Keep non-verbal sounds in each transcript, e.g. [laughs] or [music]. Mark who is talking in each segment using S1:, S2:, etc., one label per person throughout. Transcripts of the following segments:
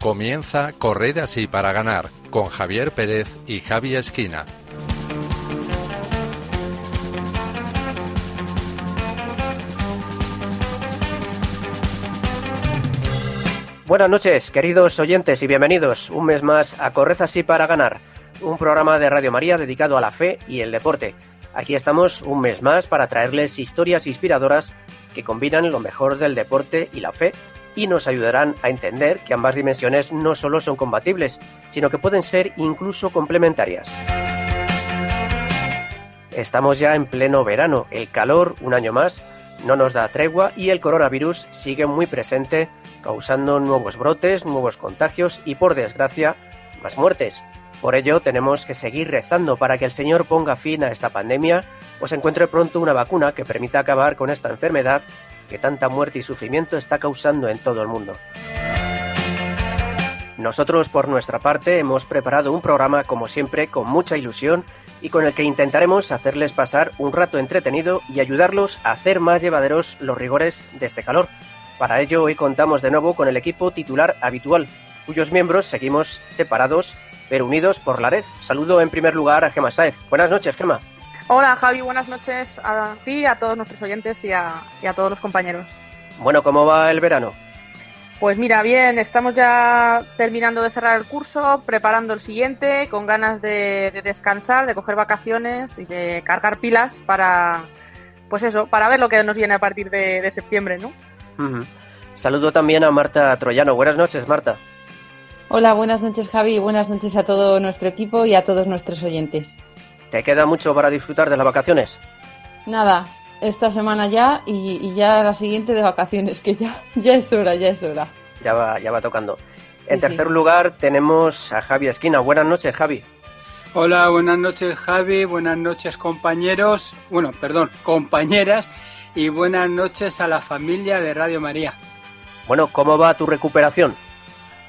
S1: Comienza Corred así para ganar con Javier Pérez y Javi Esquina.
S2: Buenas noches, queridos oyentes, y bienvenidos un mes más a Corred así para ganar, un programa de Radio María dedicado a la fe y el deporte. Aquí estamos un mes más para traerles historias inspiradoras que combinan lo mejor del deporte y la fe y nos ayudarán a entender que ambas dimensiones no solo son compatibles, sino que pueden ser incluso complementarias. Estamos ya en pleno verano, el calor, un año más, no nos da tregua y el coronavirus sigue muy presente, causando nuevos brotes, nuevos contagios y, por desgracia, más muertes. Por ello, tenemos que seguir rezando para que el Señor ponga fin a esta pandemia o se encuentre pronto una vacuna que permita acabar con esta enfermedad que tanta muerte y sufrimiento está causando en todo el mundo. Nosotros, por nuestra parte, hemos preparado un programa, como siempre, con mucha ilusión y con el que intentaremos hacerles pasar un rato entretenido y ayudarlos a hacer más llevaderos los rigores de este calor. Para ello, hoy contamos de nuevo con el equipo titular habitual, cuyos miembros seguimos separados pero unidos por la red. Saludo en primer lugar a Gema Saez. Buenas noches, Gema.
S3: Hola Javi, buenas noches a ti, a todos nuestros oyentes y a, todos los compañeros.
S2: Bueno, ¿cómo va el verano?
S3: Pues mira, bien, estamos ya terminando de cerrar el curso, preparando el siguiente, con ganas de, descansar, de coger vacaciones y de cargar pilas para, pues eso, para ver lo que nos viene a partir de, septiembre, ¿no?
S2: Saludo también a Marta Troyano. Buenas noches, Marta.
S4: Hola, buenas noches Javi, buenas noches a todo nuestro equipo y a todos nuestros oyentes.
S2: ¿Te queda mucho para disfrutar de las vacaciones?
S4: Nada, esta semana ya y, ya la siguiente de vacaciones, que ya, ya es hora, ya es hora.
S2: Ya va, ya va tocando. En tercer lugar tenemos a Javi Esquina. Buenas noches, Javi.
S5: Hola, buenas noches, Javi. Buenas noches, compañeros. Bueno, perdón, compañeras. Y buenas noches a la familia de Radio María.
S2: Bueno, ¿cómo va tu recuperación?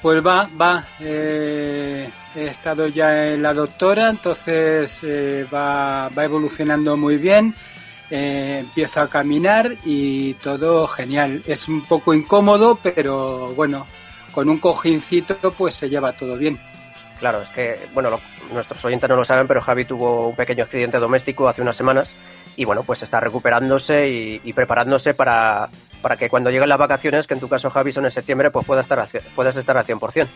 S5: Pues va, va. Eh, he estado ya en la doctora, entonces eh, va, va, evolucionando muy bien. Eh, empiezo a caminar y todo genial. Es un poco incómodo, pero bueno, con un cojincito pues se lleva todo bien.
S2: Claro, es que, bueno, nuestros oyentes no lo saben, pero Javi tuvo un pequeño accidente doméstico hace unas semanas y bueno, pues está recuperándose y, preparándose para, para, que cuando lleguen las vacaciones, que en tu caso Javi son en septiembre, pues puedas estar, puedas estar al 100%.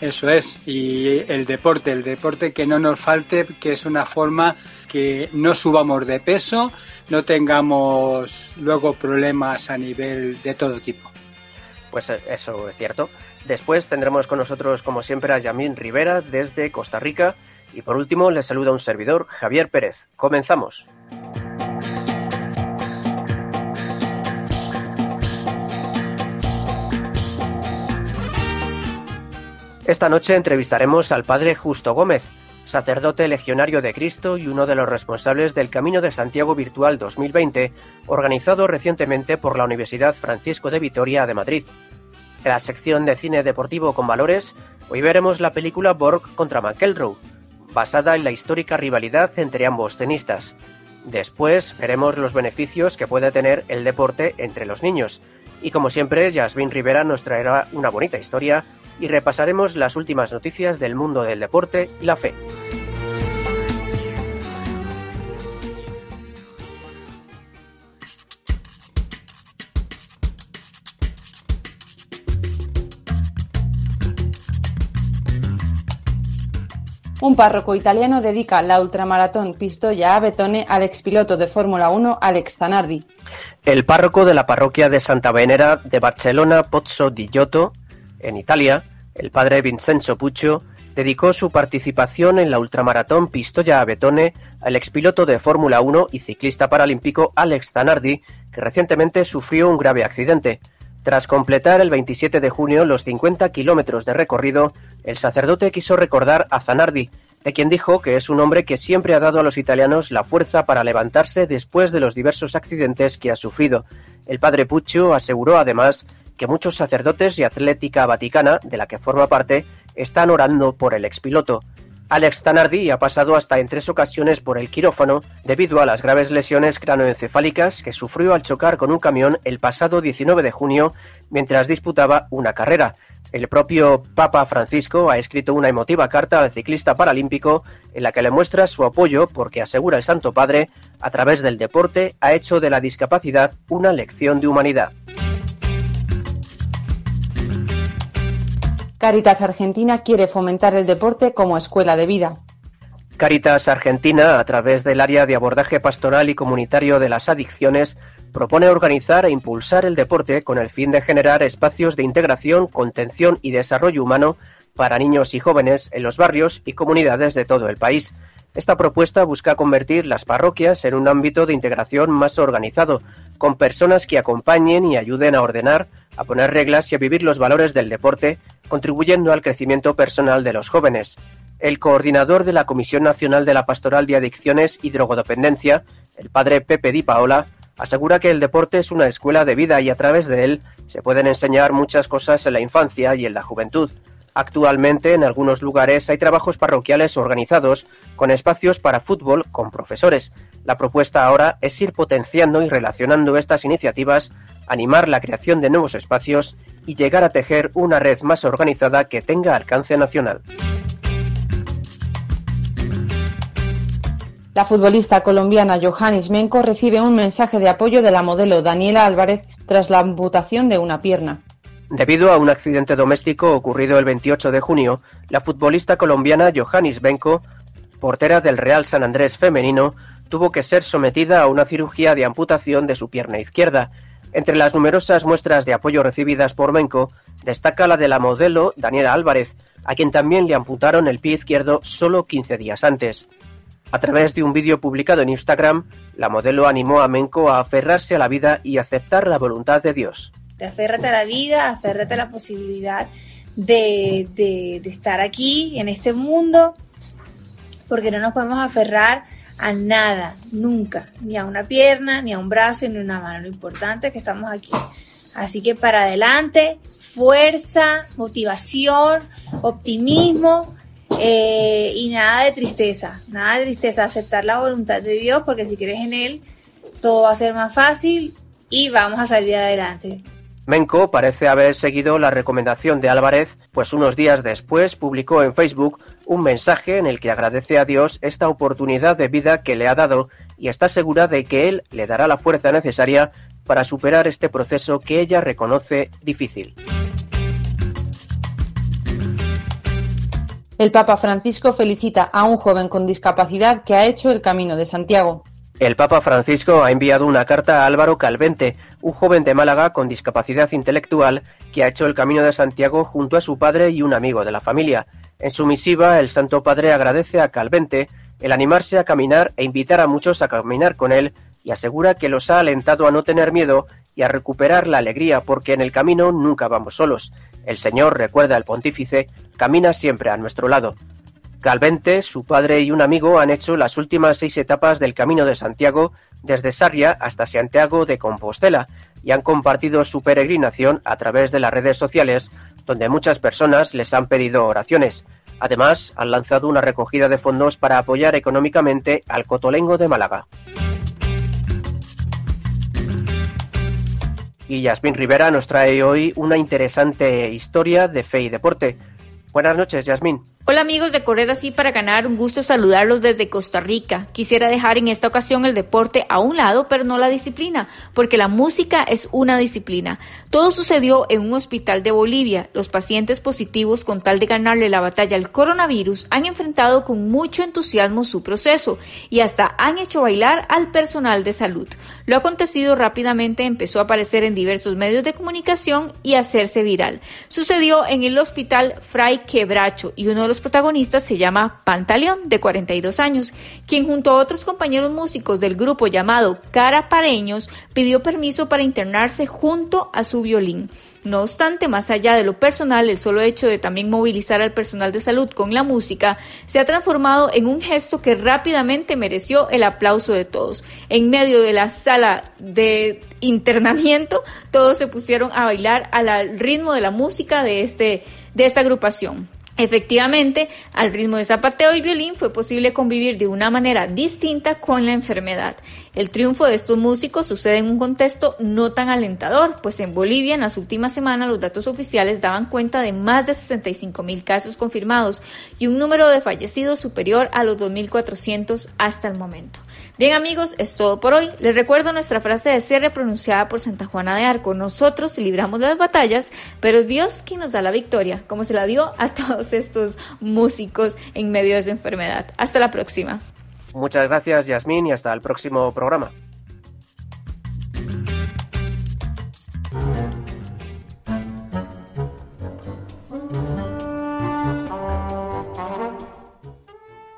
S5: Eso es, y el deporte, el deporte que no nos falte, que es una forma que no subamos de peso, no tengamos luego problemas a nivel de todo tipo.
S2: Pues eh, eso es cierto. Después tendremos con nosotros, como siempre, a Yamín Rivera desde Costa Rica. Y por último, le saluda un servidor, Javier Pérez. Comenzamos. Esta noche entrevistaremos al padre Justo Gómez, sacerdote legionario de Cristo y uno de los responsables del Camino de Santiago Virtual 2020, organizado recientemente por la Universidad Francisco de Vitoria de Madrid. En la sección de cine deportivo con valores, hoy veremos la película Borg contra McElroy, basada en la histórica rivalidad entre ambos tenistas. Después veremos los beneficios que puede tener el deporte entre los niños. Y como siempre, Yasmin Rivera nos traerá una bonita historia y repasaremos las últimas noticias del mundo del deporte y la fe.
S4: Un párroco italiano dedica la ultramaratón Pistoia a Betone al expiloto de Fórmula 1 Alex Zanardi.
S2: El párroco de la parroquia de Santa Venera de Barcelona Pozzo di Giotto, en Italia, el padre Vincenzo Puccio, dedicó su participación en la ultramaratón Pistoia a Betone al expiloto de Fórmula 1 y ciclista paralímpico Alex Zanardi, que recientemente sufrió un grave accidente. Tras completar el 27 de junio los 50 kilómetros de recorrido, el sacerdote quiso recordar a Zanardi, de quien dijo que es un hombre que siempre ha dado a los italianos la fuerza para levantarse después de los diversos accidentes que ha sufrido. El padre Puccio aseguró además que muchos sacerdotes y Atlética Vaticana, de la que forma parte, están orando por el expiloto. Alex Zanardi ha pasado hasta en tres ocasiones por el quirófano debido a las graves lesiones cranoencefálicas que sufrió al chocar con un camión el pasado 19 de junio mientras disputaba una carrera. El propio Papa Francisco ha escrito una emotiva carta al ciclista paralímpico en la que le muestra su apoyo porque asegura el Santo Padre, a través del deporte ha hecho de la discapacidad una lección de humanidad.
S4: Caritas Argentina quiere fomentar el deporte como escuela de vida.
S2: Caritas Argentina, a través del área de abordaje pastoral y comunitario de las adicciones, propone organizar e impulsar el deporte con el fin de generar espacios de integración, contención y desarrollo humano para niños y jóvenes en los barrios y comunidades de todo el país. Esta propuesta busca convertir las parroquias en un ámbito de integración más organizado, con personas que acompañen y ayuden a ordenar, a poner reglas y a vivir los valores del deporte, contribuyendo al crecimiento personal de los jóvenes. El coordinador de la Comisión Nacional de la Pastoral de Adicciones y Drogodependencia, el padre Pepe Di Paola, asegura que el deporte es una escuela de vida y a través de él se pueden enseñar muchas cosas en la infancia y en la juventud. Actualmente en algunos lugares hay trabajos parroquiales organizados con espacios para fútbol con profesores. La propuesta ahora es ir potenciando y relacionando estas iniciativas, animar la creación de nuevos espacios y llegar a tejer una red más organizada que tenga alcance nacional.
S4: La futbolista colombiana Johannes Menko recibe un mensaje de apoyo de la modelo Daniela Álvarez tras la amputación de una pierna.
S2: Debido a un accidente doméstico ocurrido el 28 de junio, la futbolista colombiana Johannes Benko, portera del Real San Andrés femenino, tuvo que ser sometida a una cirugía de amputación de su pierna izquierda. Entre las numerosas muestras de apoyo recibidas por Benko, destaca la de la modelo Daniela Álvarez, a quien también le amputaron el pie izquierdo solo 15 días antes. A través de un vídeo publicado en Instagram, la modelo animó a Menko a aferrarse a la vida y aceptar la voluntad de Dios
S6: aférrate a la vida, aférrate a la posibilidad de, de, estar aquí, en este mundo, porque no nos podemos aferrar a nada, nunca, ni a una pierna, ni a un brazo, ni a una mano. Lo importante es que estamos aquí. Así que para adelante, fuerza, motivación, optimismo eh, y nada de tristeza, nada de tristeza, aceptar la voluntad de Dios, porque si crees en Él, todo va a ser más fácil y vamos a salir adelante.
S2: Menko parece haber seguido la recomendación de Álvarez, pues unos días después publicó en Facebook un mensaje en el que agradece a Dios esta oportunidad de vida que le ha dado y está segura de que Él le dará la fuerza necesaria para superar este proceso que ella reconoce difícil.
S4: El Papa Francisco felicita a un joven con discapacidad que ha hecho el Camino de Santiago.
S2: El Papa Francisco ha enviado una carta a Álvaro Calvente, un joven de Málaga con discapacidad intelectual que ha hecho el Camino de Santiago junto a su padre y un amigo de la familia. En su misiva, el Santo Padre agradece a Calvente el animarse a caminar e invitar a muchos a caminar con él y asegura que los ha alentado a no tener miedo y a recuperar la alegría porque en el camino nunca vamos solos. El Señor, recuerda el pontífice, camina siempre a nuestro lado. Calvente, su padre y un amigo han hecho las últimas seis etapas del Camino de Santiago desde Sarria hasta Santiago de Compostela y han compartido su peregrinación a través de las redes sociales, donde muchas personas les han pedido oraciones. Además, han lanzado una recogida de fondos para apoyar económicamente al Cotolengo de Málaga. Y Yasmín Rivera nos trae hoy una interesante historia de fe y deporte. Buenas noches, Yasmín.
S7: Hola amigos de Correr así para ganar, un gusto saludarlos desde Costa Rica. Quisiera dejar en esta ocasión el deporte a un lado, pero no la disciplina, porque la música es una disciplina. Todo sucedió en un hospital de Bolivia. Los pacientes positivos, con tal de ganarle la batalla al coronavirus, han enfrentado con mucho entusiasmo su proceso y hasta han hecho bailar al personal de salud. Lo acontecido rápidamente empezó a aparecer en diversos medios de comunicación y a hacerse viral. Sucedió en el hospital Fray Quebracho y uno de los protagonistas se llama Pantaleón, de 42 años, quien junto a otros compañeros músicos del grupo llamado Carapareños pidió permiso para internarse junto a su violín. No obstante, más allá de lo personal, el solo hecho de también movilizar al personal de salud con la música se ha transformado en un gesto que rápidamente mereció el aplauso de todos. En medio de la sala de internamiento, todos se pusieron a bailar al ritmo de la música de, este, de esta agrupación. Efectivamente, al ritmo de zapateo y violín fue posible convivir de una manera distinta con la enfermedad. El triunfo de estos músicos sucede en un contexto no tan alentador, pues en Bolivia en las últimas semanas los datos oficiales daban cuenta de más de 65 mil casos confirmados y un número de fallecidos superior a los 2.400 hasta el momento. Bien amigos, es todo por hoy. Les recuerdo nuestra frase de cierre pronunciada por Santa Juana de Arco. Nosotros libramos las batallas, pero es Dios quien nos da la victoria, como se la dio a todos estos músicos en medio de su enfermedad. Hasta la próxima.
S2: Muchas gracias Yasmín y hasta el próximo programa.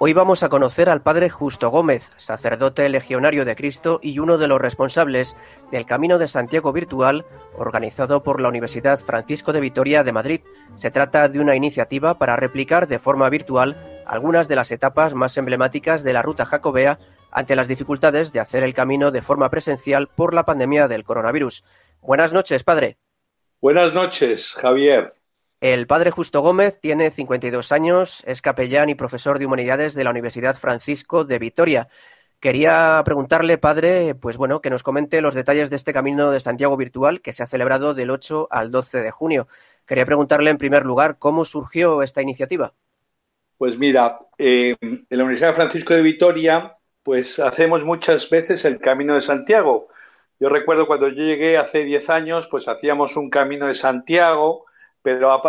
S2: Hoy vamos a conocer al padre Justo Gómez, sacerdote legionario de Cristo y uno de los responsables del Camino de Santiago Virtual organizado por la Universidad Francisco de Vitoria de Madrid. Se trata de una iniciativa para replicar de forma virtual algunas de las etapas más emblemáticas de la ruta jacobea ante las dificultades de hacer el camino de forma presencial por la pandemia del coronavirus. Buenas noches, padre.
S8: Buenas noches, Javier.
S2: El padre Justo Gómez tiene 52 años, es capellán y profesor de humanidades de la Universidad Francisco de Vitoria. Quería preguntarle, padre, pues bueno, que nos comente los detalles de este Camino de Santiago virtual que se ha celebrado del 8 al 12 de junio. Quería preguntarle en primer lugar cómo surgió esta iniciativa.
S8: Pues mira, eh, en la Universidad Francisco de Vitoria, pues hacemos muchas veces el Camino de Santiago. Yo recuerdo cuando yo llegué hace 10 años, pues hacíamos un Camino de Santiago pero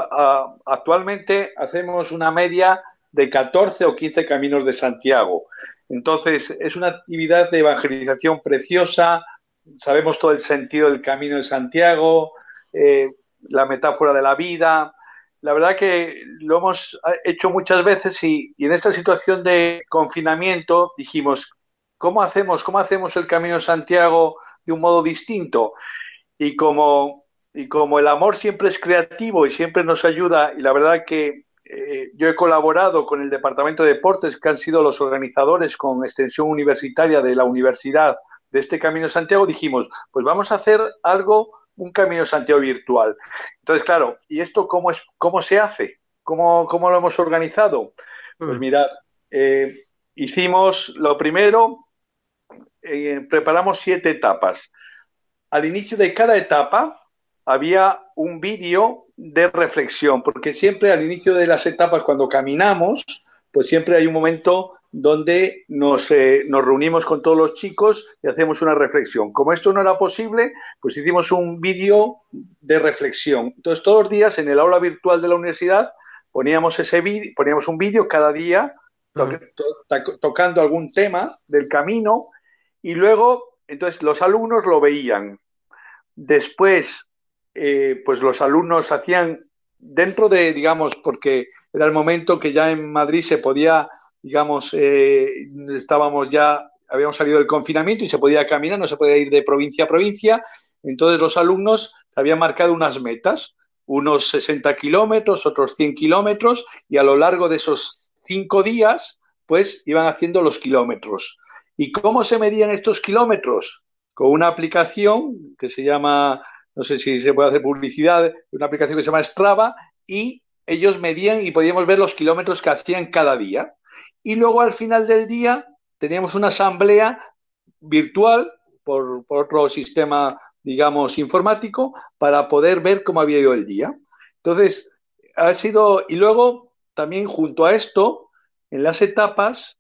S8: actualmente hacemos una media de 14 o 15 caminos de Santiago. Entonces, es una actividad de evangelización preciosa, sabemos todo el sentido del camino de Santiago, eh, la metáfora de la vida. La verdad que lo hemos hecho muchas veces y, y en esta situación de confinamiento dijimos, ¿cómo hacemos, ¿cómo hacemos el camino de Santiago de un modo distinto? Y como y como el amor siempre es creativo y siempre nos ayuda, y la verdad que eh, yo he colaborado con el Departamento de Deportes, que han sido los organizadores con extensión universitaria de la universidad de este Camino Santiago, dijimos, pues vamos a hacer algo, un Camino Santiago virtual. Entonces, claro, ¿y esto cómo, es, cómo se hace? ¿Cómo, cómo lo hemos organizado? Pues mm. mirad, eh, hicimos lo primero, eh, preparamos siete etapas. Al inicio de cada etapa, había un vídeo de reflexión, porque siempre al inicio de las etapas, cuando caminamos, pues siempre hay un momento donde nos, eh, nos, reunimos con todos los chicos y hacemos una reflexión. Como esto no era posible, pues hicimos un vídeo de reflexión. Entonces, todos los días en el aula virtual de la universidad poníamos ese poníamos un vídeo cada día tocando algún tema del camino y luego, entonces los alumnos lo veían. Después eh, pues los alumnos hacían dentro de, digamos, porque era el momento que ya en Madrid se podía, digamos, eh, estábamos ya, habíamos salido del confinamiento y se podía caminar, no se podía ir de provincia a provincia. Entonces los alumnos se habían marcado unas metas, unos 60 kilómetros, otros 100 kilómetros, y a lo largo de esos cinco días, pues iban haciendo los kilómetros. ¿Y cómo se medían estos kilómetros? Con una aplicación que se llama no sé si se puede hacer publicidad, una aplicación que se llama Strava, y ellos medían y podíamos ver los kilómetros que hacían cada día. Y luego al final del día teníamos una asamblea virtual por, otro sistema, digamos, informático, para poder ver cómo había ido el día. Entonces, ha sido, y luego también junto a esto, en las etapas,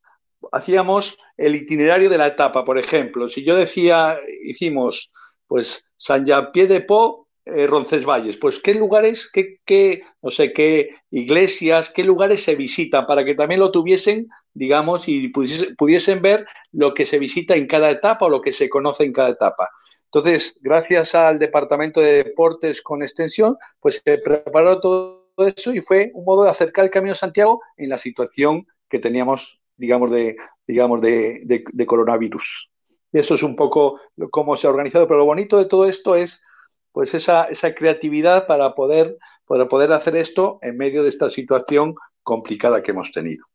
S8: hacíamos el itinerario de la etapa. Por ejemplo, si yo decía, hicimos pues San Jean-Pied de Po, eh, Roncesvalles. Pues qué lugares, qué, qué, no sé, qué iglesias, qué lugares se visitan para que también lo tuviesen, digamos, y pudiesen, ver lo que se visita en cada etapa o lo que se conoce en cada etapa. Entonces, gracias al Departamento de Deportes con Extensión, pues se preparó todo eso y fue un modo de acercar el Camino de Santiago en la situación que teníamos, digamos, de, digamos, de coronavirus eso es un poco cómo se ha organizado. Pero lo bonito de todo esto es pues esa, esa creatividad para poder, para poder hacer esto en medio de esta situación complicada que hemos tenido.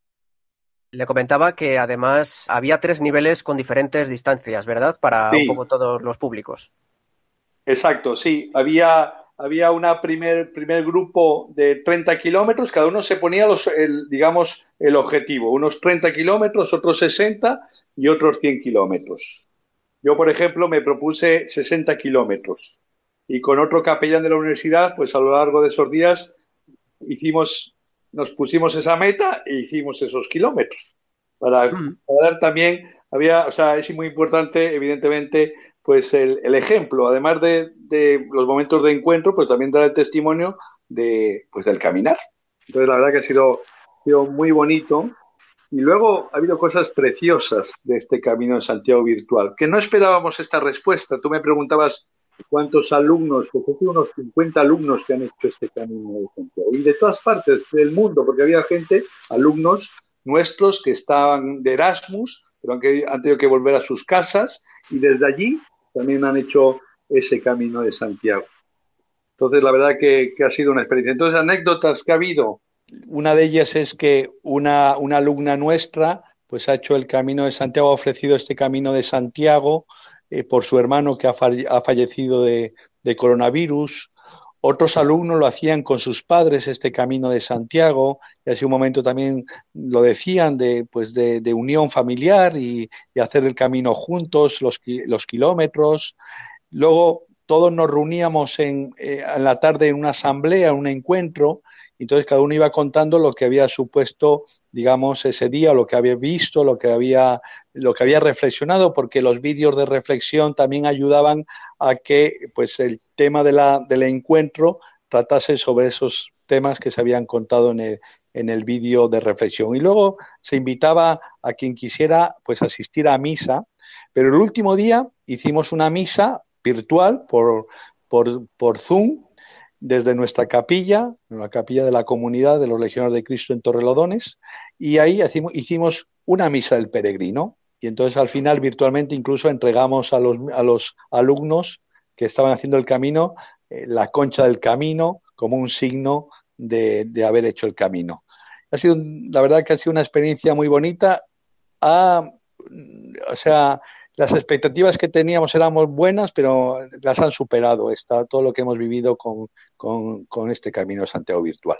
S2: Le comentaba que además había tres niveles con diferentes distancias, ¿verdad? Para un poco todos los públicos.
S8: Exacto, sí. Había, había una primer, primer grupo de 30 kilómetros, cada uno se ponía, los, el, digamos, el objetivo, unos 30 kilómetros, otros 60 y otros 100 kilómetros. Yo, por ejemplo, me propuse 60 kilómetros y con otro capellán de la universidad, pues a lo largo de esos días hicimos, nos pusimos esa meta e hicimos esos kilómetros. Para, mm. para dar también, había, o sea, es muy importante, evidentemente, pues el, el ejemplo, además de, de, los momentos de encuentro, pues también dar el testimonio de, pues del caminar. Entonces, la verdad que ha sido, ha sido muy bonito. Y luego ha habido cosas preciosas de este camino de Santiago virtual, que no esperábamos esta respuesta. Tú me preguntabas cuántos alumnos, pues hay unos 50 alumnos que han hecho este camino de Santiago. Y de todas partes del mundo, porque había gente, alumnos nuestros que estaban de Erasmus, pero han, han tenido que volver a sus casas y desde allí también han hecho ese camino de Santiago. Entonces, la verdad que, que, ha sido una experiencia. Entonces, anécdotas que ha habido. Una de ellas es que una, alumna nuestra pues ha hecho el camino de Santiago, ha ofrecido este camino de Santiago eh, por su hermano que ha, fallecido de, coronavirus. Otros alumnos lo hacían con sus padres este camino de Santiago y así un momento también lo decían de, pues de, unión familiar y, hacer el camino juntos, los, kilómetros. Luego todos nos reuníamos en, eh, en, la tarde en una asamblea, en un encuentro, entonces cada uno iba contando lo que había supuesto, digamos, ese día, lo que había visto, lo que había, lo que había reflexionado, porque los vídeos de reflexión también ayudaban a que pues, el tema de la, del encuentro tratase sobre esos temas que se habían contado en el, en el vídeo de reflexión. Y luego se invitaba a quien quisiera pues asistir a misa, pero el último día hicimos una misa virtual por, por, por Zoom desde nuestra capilla, la capilla de la comunidad de los Legionarios de Cristo en Torrelodones, y ahí hicimos, una misa del peregrino. Y entonces al final virtualmente incluso entregamos a los, a los alumnos que estaban haciendo el camino eh, la concha del camino como un signo de, de, haber hecho el camino. Ha sido, la verdad que ha sido una experiencia muy bonita. O sea, las expectativas que teníamos eran buenas, pero las han superado está todo lo que hemos vivido con, con, este camino Santiago virtual.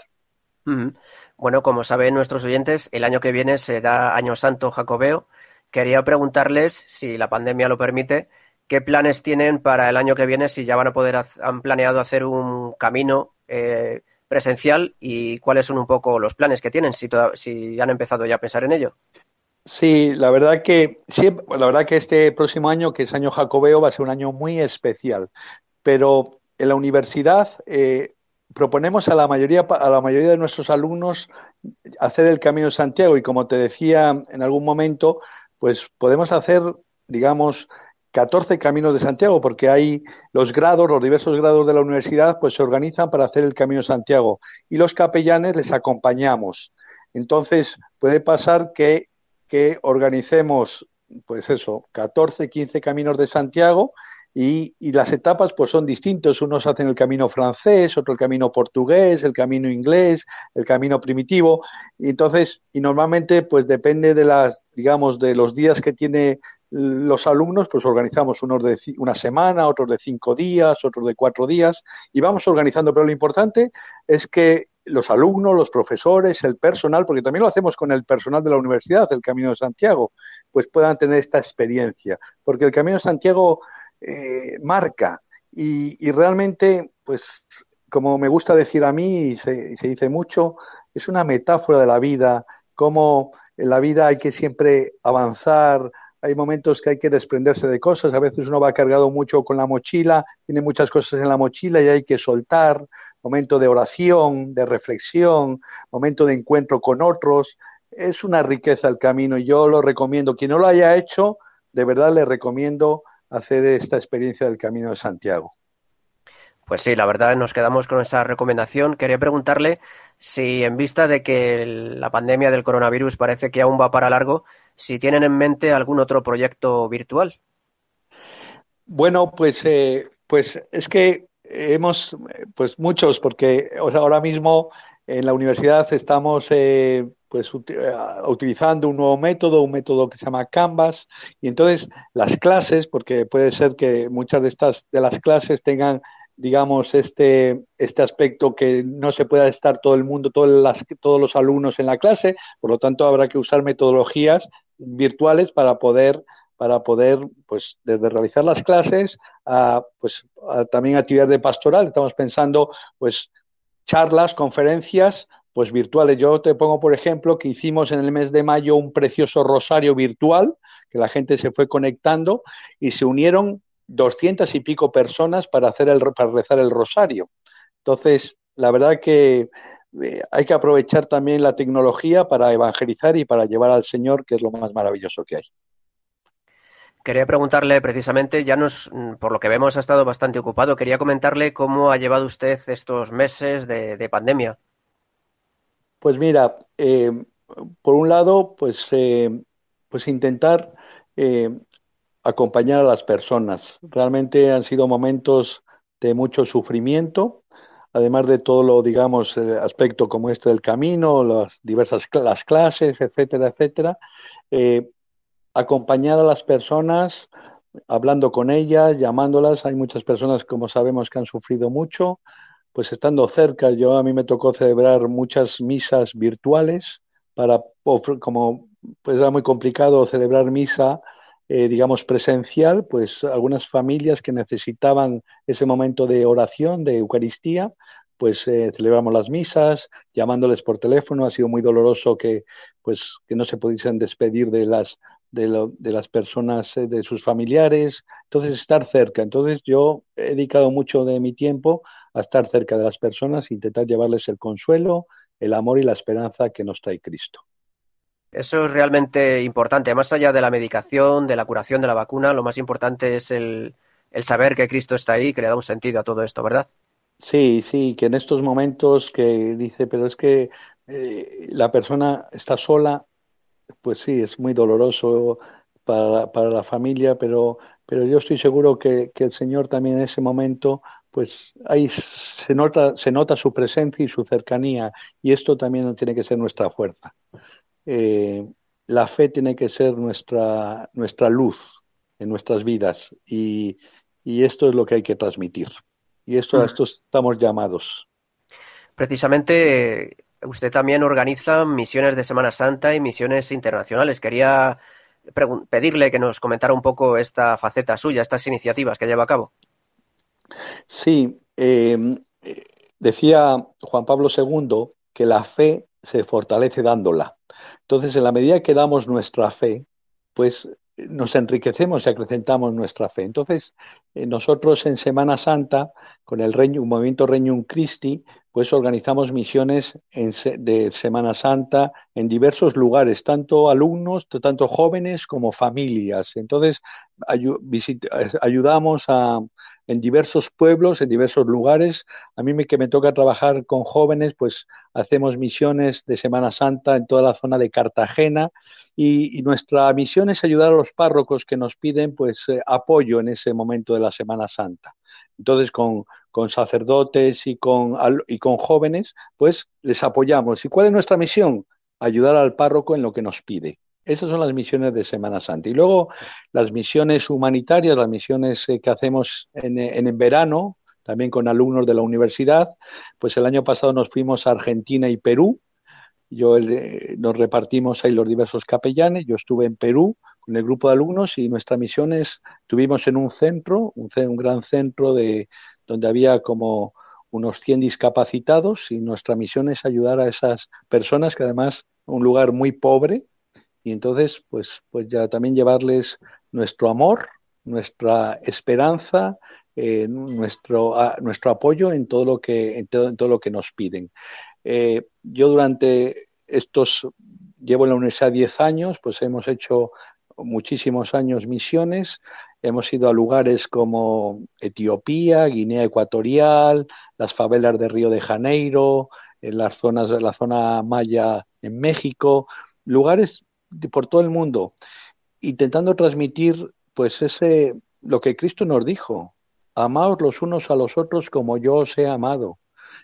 S2: Bueno, como saben nuestros oyentes, el año que viene será Año Santo Jacobeo. Quería preguntarles, si la pandemia lo permite, qué planes tienen para el año que viene, si ya van a poder, han planeado hacer un camino eh, presencial y cuáles son un poco los planes que tienen, si, si han empezado ya a pensar en ello.
S8: Sí, la verdad que sí, la verdad que este próximo año, que es año jacobeo, va a ser un año muy especial. Pero en la universidad eh, proponemos a la mayoría a la mayoría de nuestros alumnos hacer el Camino de Santiago y como te decía en algún momento, pues podemos hacer, digamos, 14 caminos de Santiago, porque hay los grados, los diversos grados de la universidad, pues se organizan para hacer el Camino de Santiago y los capellanes les acompañamos. Entonces, puede pasar que que organicemos, pues eso, 14, 15 caminos de Santiago y, y, las etapas pues son distintos. Unos hacen el camino francés, otro el camino portugués, el camino inglés, el camino primitivo. Y entonces, y normalmente pues depende de las, digamos, de los días que tiene los alumnos, pues organizamos unos de una semana, otros de cinco días, otros de cuatro días, y vamos organizando. Pero lo importante es que los alumnos, los profesores, el personal, porque también lo hacemos con el personal de la universidad, el Camino de Santiago, pues puedan tener esta experiencia, porque el Camino de Santiago eh, marca y, realmente, pues como me gusta decir a mí, y se, se dice mucho, es una metáfora de la vida, como en la vida hay que siempre avanzar, hay momentos que hay que desprenderse de cosas, a veces uno va cargado mucho con la mochila, tiene muchas cosas en la mochila y hay que soltar, momento de oración, de reflexión, momento de encuentro con otros. Es una riqueza el camino y yo lo recomiendo. Quien no lo haya hecho, de verdad le recomiendo hacer esta experiencia del Camino de Santiago.
S2: Pues sí, la verdad nos quedamos con esa recomendación. Quería preguntarle si en vista de que la pandemia del coronavirus parece que aún va para largo, si tienen en mente algún otro proyecto virtual.
S8: Bueno, pues, eh, pues es que hemos, pues muchos, porque o sea, ahora mismo en la universidad estamos eh, pues utilizando un nuevo método, un método que se llama Canvas, y entonces las clases, porque puede ser que muchas de estas de las clases tengan digamos, este, este aspecto que no se pueda estar todo el mundo, todos, las, todos los alumnos en la clase, por lo tanto habrá que usar metodologías virtuales para poder para poder, pues, desde realizar las clases a, pues, también actividades de pastoral. Estamos pensando, pues, charlas, conferencias, pues, virtuales. Yo te pongo, por ejemplo, que hicimos en el mes de mayo un precioso rosario virtual, que la gente se fue conectando y se unieron doscientas y pico personas para, hacer el, para rezar el rosario. Entonces, la verdad que eh, hay que aprovechar también la tecnología para evangelizar y para llevar al Señor, que es lo más maravilloso que hay.
S2: Quería preguntarle precisamente, ya nos, mm, por lo que vemos ha estado bastante ocupado, quería comentarle cómo ha llevado usted estos meses de, pandemia.
S8: Pues mira, eh, por un lado, pues, eh, pues intentar eh, acompañar a las personas. Realmente han sido momentos de mucho sufrimiento, además de todo lo, digamos, aspecto como este del camino, las diversas las clases, etcétera, etcétera acompañar a las personas, hablando con ellas, llamándolas. Hay muchas personas, como sabemos, que han sufrido mucho. Pues estando cerca, yo a mí me tocó celebrar muchas misas virtuales para, como pues era muy complicado celebrar misa, eh, digamos, presencial, pues algunas familias que necesitaban ese momento de oración, de Eucaristía, pues eh, celebramos las misas, llamándoles por teléfono. Ha sido muy doloroso que, pues, que no se pudiesen despedir de las de, de las personas, eh, de sus familiares, entonces estar cerca. Entonces yo he dedicado mucho de mi tiempo a estar cerca de las personas, intentar llevarles el consuelo, el amor y la esperanza que nos trae Cristo.
S2: Eso es realmente importante. Más allá de la medicación, de la curación de la vacuna, lo más importante es el, el saber que Cristo está ahí, que le da un sentido a todo esto, ¿verdad?
S8: Sí, sí, que en estos momentos que dice, pero es que eh, la persona está sola, pues sí, es muy doloroso para, para la familia, pero, pero yo estoy seguro que, que, el Señor también en ese momento, pues ahí se nota, se nota su presencia y su cercanía, y esto también tiene que ser nuestra fuerza. Eh, la fe tiene que ser nuestra, nuestra luz en nuestras vidas, y, y esto es lo que hay que transmitir. Y esto, a mm. esto estamos llamados.
S2: Precisamente usted también organiza misiones de Semana Santa y misiones internacionales. Quería pedirle que nos comentara un poco esta faceta suya, estas iniciativas que lleva a cabo.
S8: Sí, em, decía Juan Pablo II que la fe se fortalece dándola. Entonces, en la medida que damos nuestra fe, pues nos enriquecemos y acrecentamos nuestra fe. Entonces, eh, nosotros en Semana Santa, con el movimiento Regnum Christi, pues organizamos misiones de Semana Santa en diversos lugares, tanto alumnos, tanto jóvenes como familias. Entonces, ayudamos a, en diversos pueblos, en diversos lugares. A mí que me toca trabajar con jóvenes, pues hacemos misiones de Semana Santa en toda la zona de Cartagena y, nuestra misión es ayudar a los párrocos que nos piden pues eh, apoyo en ese momento de la Semana Santa. Entonces, con, con sacerdotes y con, y con jóvenes, pues les apoyamos. ¿Y cuál es nuestra misión? Ayudar al párroco en lo que nos pide. Esas son las misiones de Semana Santa. Y luego las misiones humanitarias, las misiones eh, que hacemos en, en, verano, también con alumnos de la universidad. Pues el año pasado nos fuimos a Argentina y Perú. Yo nos repartimos ahí los diversos capellanes. Yo estuve en Perú con el grupo de alumnos y nuestra misión es, estuvimos en un centro, un, un gran centro de, donde había como unos 100 discapacitados y nuestra misión es ayudar a esas personas que además un lugar muy pobre, y entonces pues, pues ya también llevarles nuestro amor, nuestra esperanza, eh, nuestro, nuestro apoyo en todo lo que, en todo, en todo lo que nos piden. Eh, yo durante estos, llevo en la universidad 10 años, pues hemos hecho muchísimos años misiones, hemos ido a lugares como Etiopía, Guinea Ecuatorial, las favelas de Río de Janeiro, en las zonas la zona maya en México, lugares por todo el mundo, intentando transmitir pues ese lo que Cristo nos dijo, amaos los unos a los otros como yo os he amado.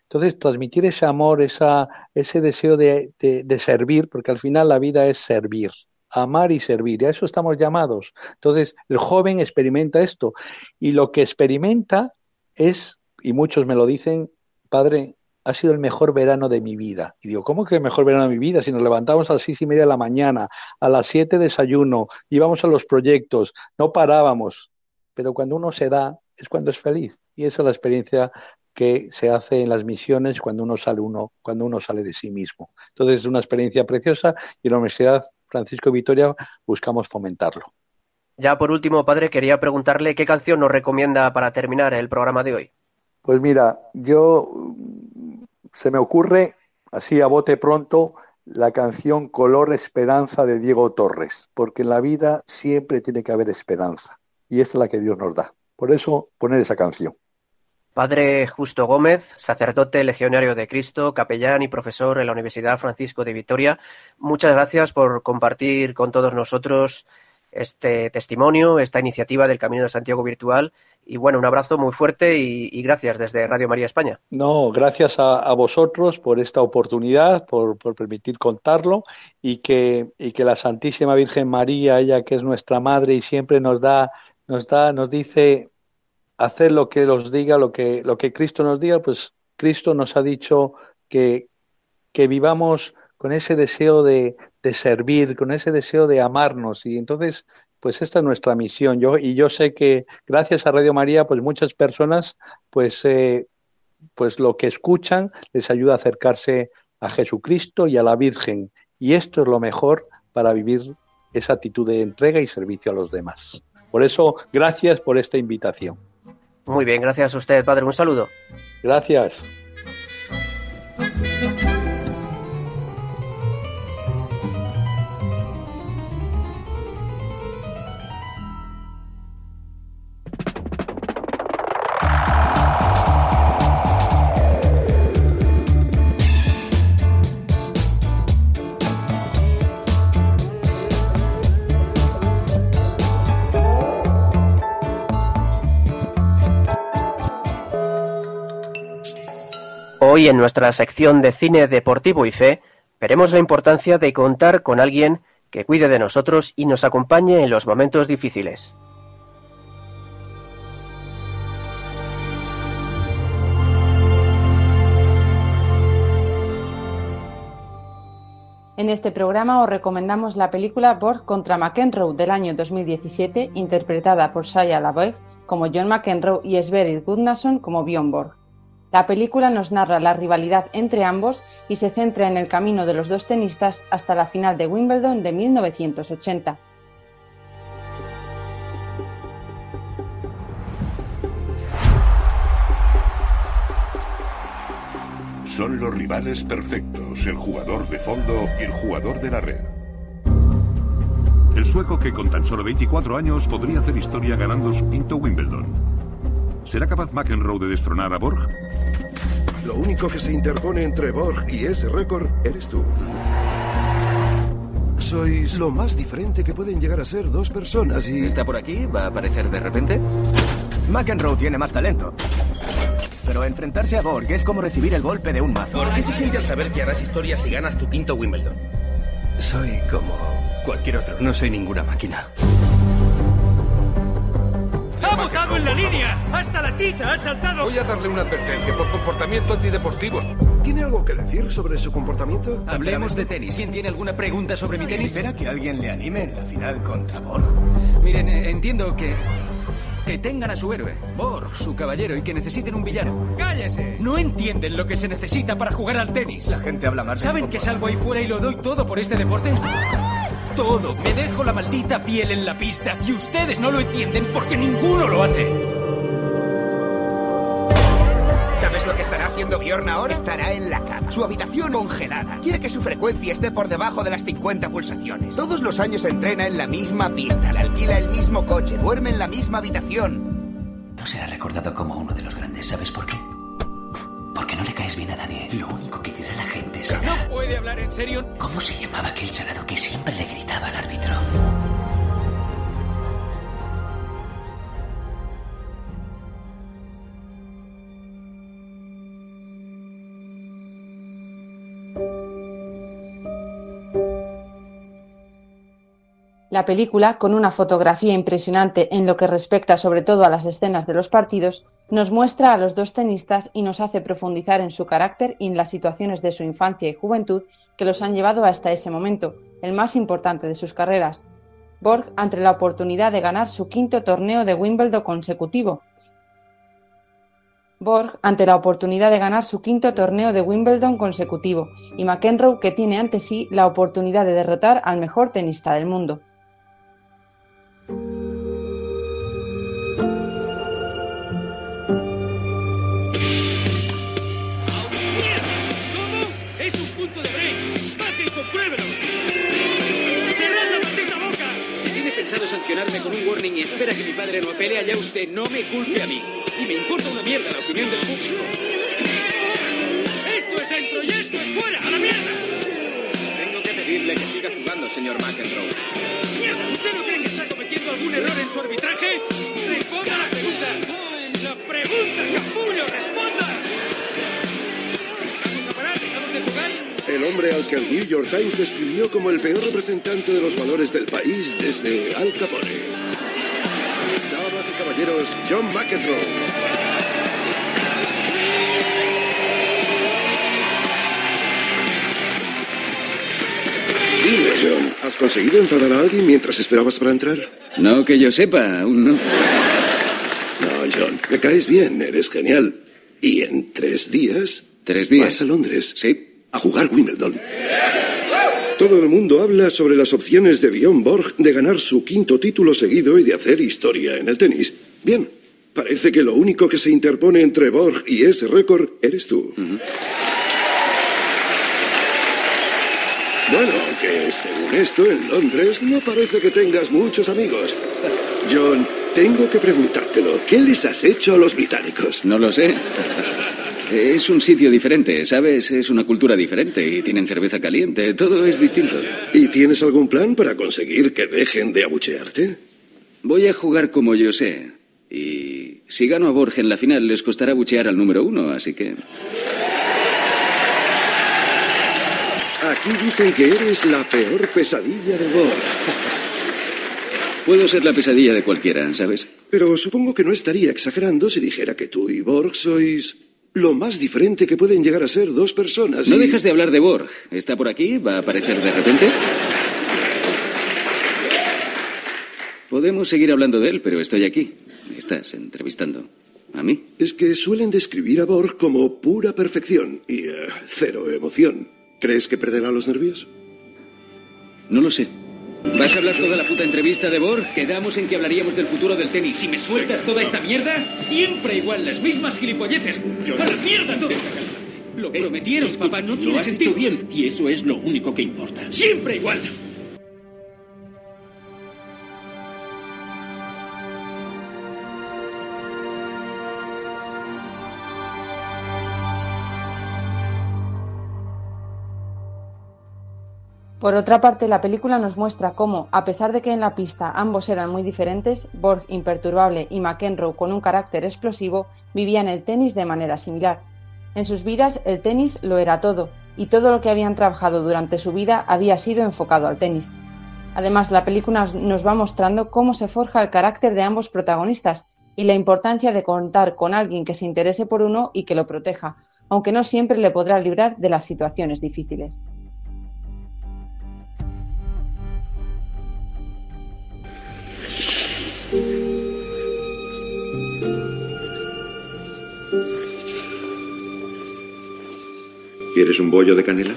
S8: Entonces, transmitir ese amor, esa, ese deseo de, de, servir, porque al final la vida es servir, amar y servir, y a eso estamos llamados. Entonces, el joven experimenta esto, y lo que experimenta es y muchos me lo dicen, padre, ha sido el mejor verano de mi vida. Y digo, ¿cómo que el mejor verano de mi vida? Si nos levantamos a las seis y media de la mañana, a las siete desayuno, íbamos a los proyectos, no parábamos. Pero cuando uno se da, es cuando es feliz. Y esa es la experiencia que se hace en las misiones cuando uno sale uno, cuando uno sale de sí mismo. Entonces es una experiencia preciosa y en la Universidad Francisco Vitoria buscamos fomentarlo.
S2: Ya por último, padre, quería preguntarle qué canción nos recomienda para terminar el programa de hoy.
S8: Pues mira, yo se me ocurre así a bote pronto la canción Color Esperanza de Diego Torres, porque en la vida siempre tiene que haber esperanza y es la que Dios nos da. Por eso poner esa canción.
S2: Padre Justo Gómez, sacerdote legionario de Cristo, capellán y profesor en la Universidad Francisco de Vitoria, muchas gracias por compartir con todos nosotros este testimonio, esta iniciativa del Camino de Santiago Virtual. Y bueno, un abrazo muy fuerte y, gracias desde Radio María España.
S8: No, gracias a, vosotros por esta oportunidad, por, permitir contarlo y que, y que la Santísima Virgen María, ella que es nuestra madre y siempre nos da, nos da, nos dice hacer lo que os diga, lo que, lo que Cristo nos diga, pues Cristo nos ha dicho que, que vivamos con ese deseo de, de, servir, con ese deseo de amarnos. Y entonces, pues esta es nuestra misión. Yo, y yo sé que gracias a Radio María, pues muchas personas, pues, eh, pues lo que escuchan les ayuda a acercarse a Jesucristo y a la Virgen. Y esto es lo mejor para vivir esa actitud de entrega y servicio a los demás. Por eso, gracias por esta invitación.
S2: Muy bien, gracias a usted, padre. Un saludo.
S8: Gracias.
S2: Hoy en nuestra sección de cine deportivo y fe veremos la importancia de contar con alguien que cuide de nosotros y nos acompañe en los momentos difíciles.
S4: En este programa os recomendamos la película Borg contra McEnroe del año 2017, interpretada por Shia LaBeouf como John McEnroe y Sverrir Gudnason como Bjorn Borg. La película nos narra la rivalidad entre ambos y se centra en el camino de los dos tenistas hasta la final de Wimbledon de 1980.
S9: Son los rivales perfectos, el jugador de fondo y el jugador de la red. El sueco que con tan solo 24 años podría hacer historia ganando su quinto Wimbledon. ¿Será capaz McEnroe de destronar a Borg?
S10: Lo único que se interpone entre Borg y ese récord eres tú. Sois lo más diferente que pueden llegar a ser dos personas y...
S11: ¿Está por aquí? ¿Va a aparecer de repente?
S12: McEnroe tiene más talento. Pero enfrentarse a Borg es como recibir el golpe de un mazo.
S11: ¿Por qué se siente al saber que harás historia si ganas tu quinto Wimbledon?
S12: Soy como cualquier otro.
S11: No soy ninguna máquina.
S13: ¡Ha botado en la línea! ¡Hasta la tiza ha saltado!
S10: Voy a darle una advertencia por comportamiento antideportivo. ¿Tiene algo que decir sobre su comportamiento?
S11: Hablemos de tenis. ¿Quién tiene alguna pregunta sobre mi tenis?
S12: ¿Espera que alguien le anime en la final contra Borg?
S11: Miren, eh, entiendo que... Que tengan a su héroe, Borg, su caballero, y que necesiten un villano.
S13: ¡Cállese! No entienden lo que se necesita para jugar al tenis.
S12: La gente habla más
S13: ¿Saben que salgo ahí fuera y lo doy todo por este deporte? Todo. Me dejo la maldita piel en la pista y ustedes no lo entienden porque ninguno lo hace.
S14: ¿Sabes lo que estará haciendo Bjorn ahora? Estará en la cama, su habitación congelada. Quiere que su frecuencia esté por debajo de las 50 pulsaciones. Todos los años entrena en la misma pista, le alquila el mismo coche, duerme en la misma habitación.
S15: No será recordado como uno de los grandes, ¿sabes por qué? Porque no le caes bien a nadie. Lo único que dirá la gente será...
S13: ¿No puede hablar en serio?
S15: ¿Cómo se llamaba aquel chalado que siempre le gritaba al árbitro?
S4: La película, con una fotografía impresionante en lo que respecta sobre todo a las escenas de los partidos, Nos muestra a los dos tenistas y nos hace profundizar en su carácter y en las situaciones de su infancia y juventud que los han llevado hasta ese momento, el más importante de sus carreras. Borg ante la oportunidad de ganar su quinto torneo de Wimbledon consecutivo. Borg ante la oportunidad de ganar su quinto torneo de Wimbledon consecutivo y McEnroe que tiene ante sí la oportunidad de derrotar al mejor tenista del mundo.
S13: Compruébelo! ¡Cerrad la maldita boca! Si tiene pensado sancionarme con un warning y espera que mi padre no apele, allá usted no me culpe a mí. Y me importa una mierda la opinión del público. ¡Esto es dentro y esto es fuera! ¡A la mierda!
S16: Tengo que pedirle que siga jugando, señor McEnroe.
S13: ¡Mierda! ¿Usted no cree que está cometiendo algún error en su arbitraje? ¡Responda a la pregunta! ¡La pregunta, capullo! ¡Responda!
S10: El hombre al que el New York Times describió como el peor representante de los valores del país desde Al Capone. Damas y caballeros, John McEnroe. Dime, John, ¿has conseguido enfadar a alguien mientras esperabas para entrar?
S11: No que yo sepa, aún no.
S10: No, John, me caes bien, eres genial. Y en tres días...
S11: ¿Tres días?
S10: Vas a Londres.
S11: Sí.
S10: A jugar Wimbledon. Todo el mundo habla sobre las opciones de Bjorn Borg de ganar su quinto título seguido y de hacer historia en el tenis. Bien, parece que lo único que se interpone entre Borg y ese récord eres tú. Bueno, aunque según esto en Londres no parece que tengas muchos amigos. John, tengo que preguntártelo. ¿Qué les has hecho a los británicos?
S11: No lo sé. Es un sitio diferente, ¿sabes? Es una cultura diferente y tienen cerveza caliente. Todo es distinto.
S10: ¿Y tienes algún plan para conseguir que dejen de abuchearte?
S11: Voy a jugar como yo sé. Y si gano a Borja en la final, les costará buchear al número uno, así que.
S10: Aquí dicen que eres la peor pesadilla de Borg.
S11: Puedo ser la pesadilla de cualquiera, ¿sabes?
S10: Pero supongo que no estaría exagerando si dijera que tú y Borg sois lo más diferente que pueden llegar a ser dos personas.
S11: No dejas de hablar de Borg. ¿Está por aquí? ¿Va a aparecer de repente? Podemos seguir hablando de él, pero estoy aquí. Me estás entrevistando. ¿A mí?
S10: Es que suelen describir a Borg como pura perfección y eh, cero emoción. ¿Crees que perderá los nervios?
S11: No lo sé. ¿Vas a hablar toda la puta entrevista de Borg? Quedamos en que hablaríamos del futuro del tenis.
S13: Si me sueltas toda esta mierda, siempre igual, las mismas gilipolleces. ¡A la mierda todo! Lo prometieron, papá, no tiene sentido.
S17: bien y eso es lo único que importa.
S13: ¡Siempre igual!
S4: Por otra parte, la película nos muestra cómo, a pesar de que en la pista ambos eran muy diferentes, Borg imperturbable y McEnroe con un carácter explosivo, vivían el tenis de manera similar. En sus vidas el tenis lo era todo, y todo lo que habían trabajado durante su vida había sido enfocado al tenis. Además, la película nos va mostrando cómo se forja el carácter de ambos protagonistas y la importancia de contar con alguien que se interese por uno y que lo proteja, aunque no siempre le podrá librar de las situaciones difíciles.
S10: ¿Quieres un bollo de canela?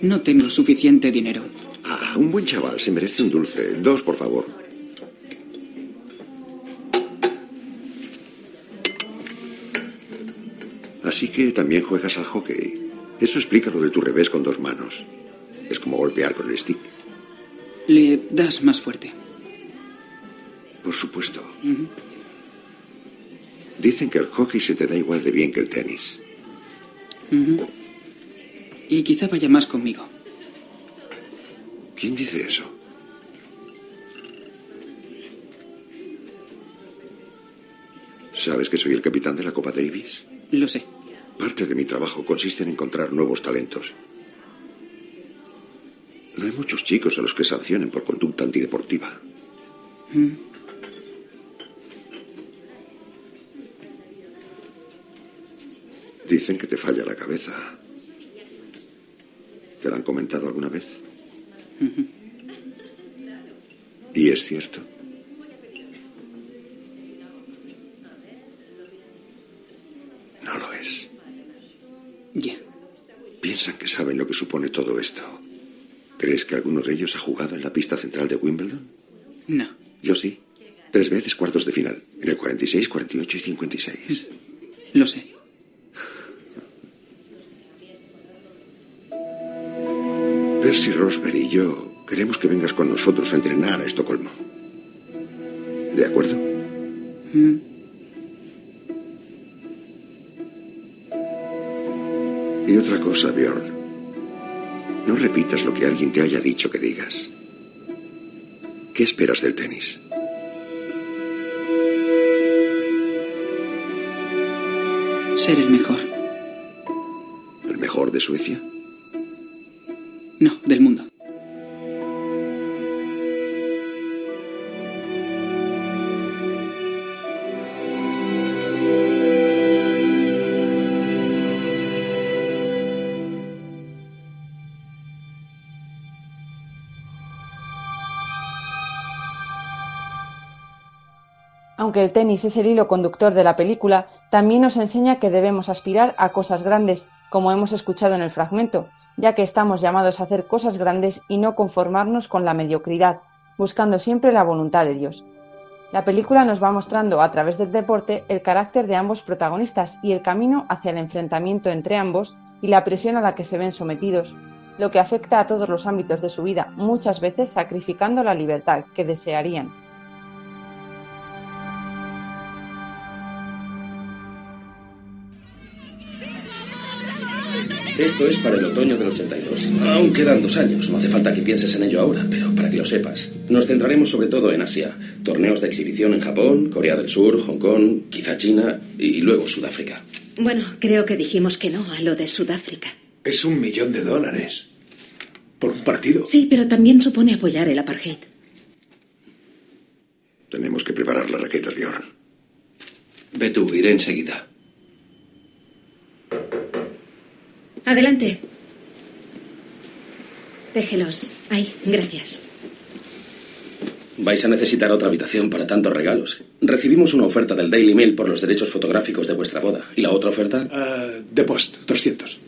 S17: No tengo suficiente dinero.
S10: Ah, un buen chaval, se merece un dulce. Dos, por favor. Así que también juegas al hockey. Eso explica lo de tu revés con dos manos. Es como golpear con el stick.
S17: Le das más fuerte.
S10: Por supuesto. Dicen que el hockey se te da igual de bien que el tenis.
S17: Y quizá vaya más conmigo.
S10: ¿Quién dice eso? ¿Sabes que soy el capitán de la Copa Davis?
S17: Lo sé.
S10: Parte de mi trabajo consiste en encontrar nuevos talentos. No hay muchos chicos a los que sancionen por conducta antideportiva.
S17: Mm.
S10: Dicen que te falla la cabeza. ¿Te lo han comentado alguna vez? ¿Y es cierto? No lo es.
S17: Ya.
S10: Piensan que saben lo que supone todo esto. ¿Crees que alguno de ellos ha jugado en la pista central de Wimbledon?
S17: No.
S10: Yo sí. Tres veces cuartos de final. En el 46, 48 y 56.
S17: Lo sé.
S10: Percy Rosberg y yo queremos que vengas con nosotros a entrenar a Estocolmo. ¿De acuerdo?
S17: Mm.
S10: Y otra cosa, Bjorn. No repitas lo que alguien te haya dicho que digas. ¿Qué esperas del tenis?
S17: Ser el mejor.
S10: ¿El mejor de Suecia?
S4: Aunque el tenis es el hilo conductor de la película, también nos enseña que debemos aspirar a cosas grandes, como hemos escuchado en el fragmento, ya que estamos llamados a hacer cosas grandes y no conformarnos con la mediocridad, buscando siempre la voluntad de Dios. La película nos va mostrando a través del deporte el carácter de ambos protagonistas y el camino hacia el enfrentamiento entre ambos y la presión a la que se ven sometidos, lo que afecta a todos los ámbitos de su vida, muchas veces sacrificando la libertad que desearían.
S18: Esto es para el otoño del 82. Aún quedan dos años, no hace falta que pienses en ello ahora, pero para que lo sepas. Nos centraremos sobre todo en Asia. Torneos de exhibición en Japón, Corea del Sur, Hong Kong, quizá China y luego Sudáfrica.
S19: Bueno, creo que dijimos que no a lo de Sudáfrica.
S20: Es un millón de dólares. Por un partido.
S19: Sí, pero también supone apoyar el apartheid.
S10: Tenemos que preparar la raqueta, Bjorn.
S18: Ve tú, iré enseguida.
S19: Adelante. Déjelos. Ahí, gracias.
S18: Vais a necesitar otra habitación para tantos regalos. Recibimos una oferta del Daily Mail por los derechos fotográficos de vuestra boda. ¿Y la otra oferta?
S20: Ah, de Post, 200.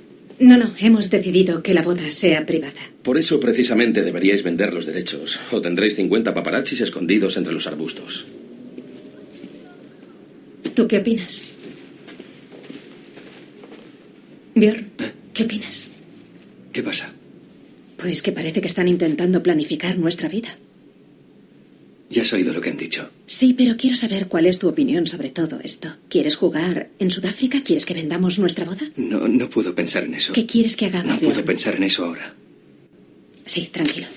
S19: No, no, hemos decidido que la boda sea privada.
S18: Por eso precisamente deberíais vender los derechos. O tendréis 50 paparachis escondidos entre los arbustos.
S19: ¿Tú qué opinas? Bjorn, ¿qué opinas?
S18: ¿Qué pasa?
S19: Pues que parece que están intentando planificar nuestra vida.
S18: Ya has oído lo que han dicho.
S19: Sí, pero quiero saber cuál es tu opinión sobre todo esto. ¿Quieres jugar en Sudáfrica? ¿Quieres que vendamos nuestra boda?
S18: No, no puedo pensar en eso.
S19: ¿Qué quieres que hagamos?
S18: No puedo pensar en eso ahora.
S19: Sí, tranquilo.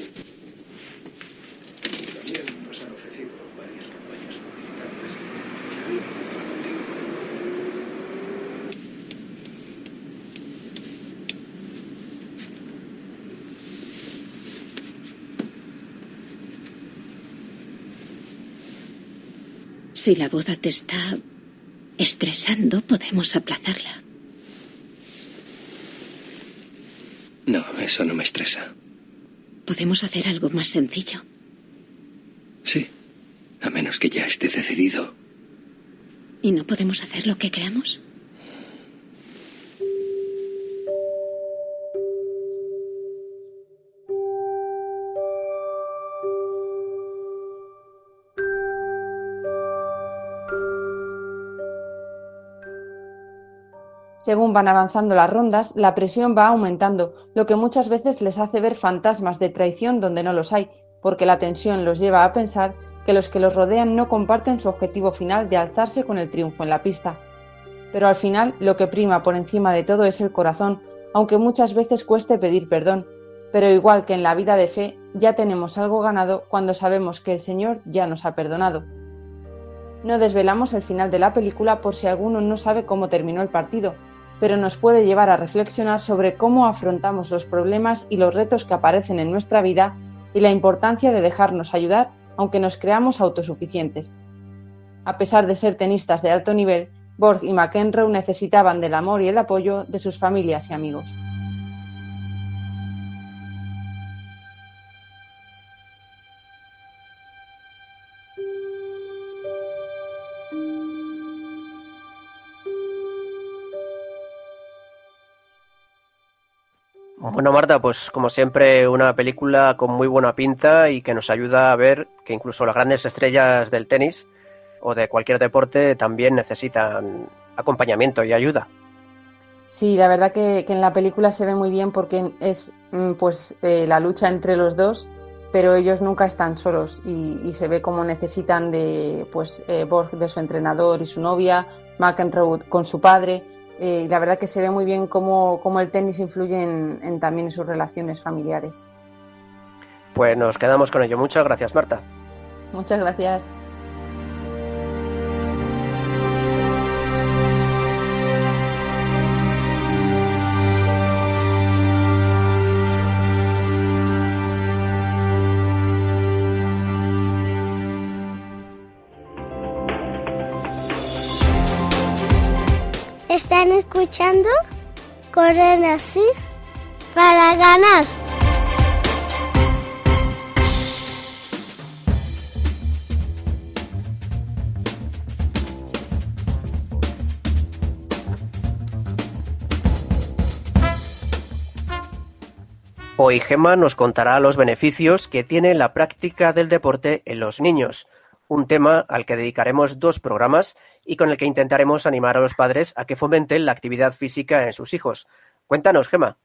S19: Si la boda te está estresando, podemos aplazarla.
S18: No, eso no me estresa.
S19: Podemos hacer algo más sencillo.
S18: Sí, a menos que ya esté decidido.
S19: ¿Y no podemos hacer lo que queramos?
S4: Según van avanzando las rondas, la presión va aumentando, lo que muchas veces les hace ver fantasmas de traición donde no los hay, porque la tensión los lleva a pensar que los que los rodean no comparten su objetivo final de alzarse con el triunfo en la pista. Pero al final lo que prima por encima de todo es el corazón, aunque muchas veces cueste pedir perdón. Pero igual que en la vida de fe, ya tenemos algo ganado cuando sabemos que el Señor ya nos ha perdonado. No desvelamos el final de la película por si alguno no sabe cómo terminó el partido, pero nos puede llevar a reflexionar sobre cómo afrontamos los problemas y los retos que aparecen en nuestra vida y la importancia de dejarnos ayudar aunque nos creamos autosuficientes. A pesar de ser tenistas de alto nivel, Borg y McEnroe necesitaban del amor y el apoyo de sus familias y amigos.
S2: Bueno, Marta, pues como siempre, una película con muy buena pinta y que nos ayuda a ver que incluso las grandes estrellas del tenis o de cualquier deporte también necesitan acompañamiento y ayuda.
S4: Sí, la verdad que, en la película se ve muy bien porque es mm, pues eh, la lucha entre los dos, pero ellos nunca están solos y, se ve cómo necesitan de pues eh, Borg de su entrenador y su novia, McEnroe con su padre eh, la verdad que se ve muy bien cómo, el tenis influye en, también en sus relaciones familiares.
S2: Pues nos quedamos con ello. Muchas gracias, Marta.
S4: Muchas gracias.
S21: Están escuchando Corren así para ganar.
S2: Hoy Gemma nos contará los beneficios que tiene la práctica del deporte en los niños un tema al que dedicaremos dos programas y con el que intentaremos animar a los padres a que fomenten la actividad física en sus hijos. Cuéntanos, Gema.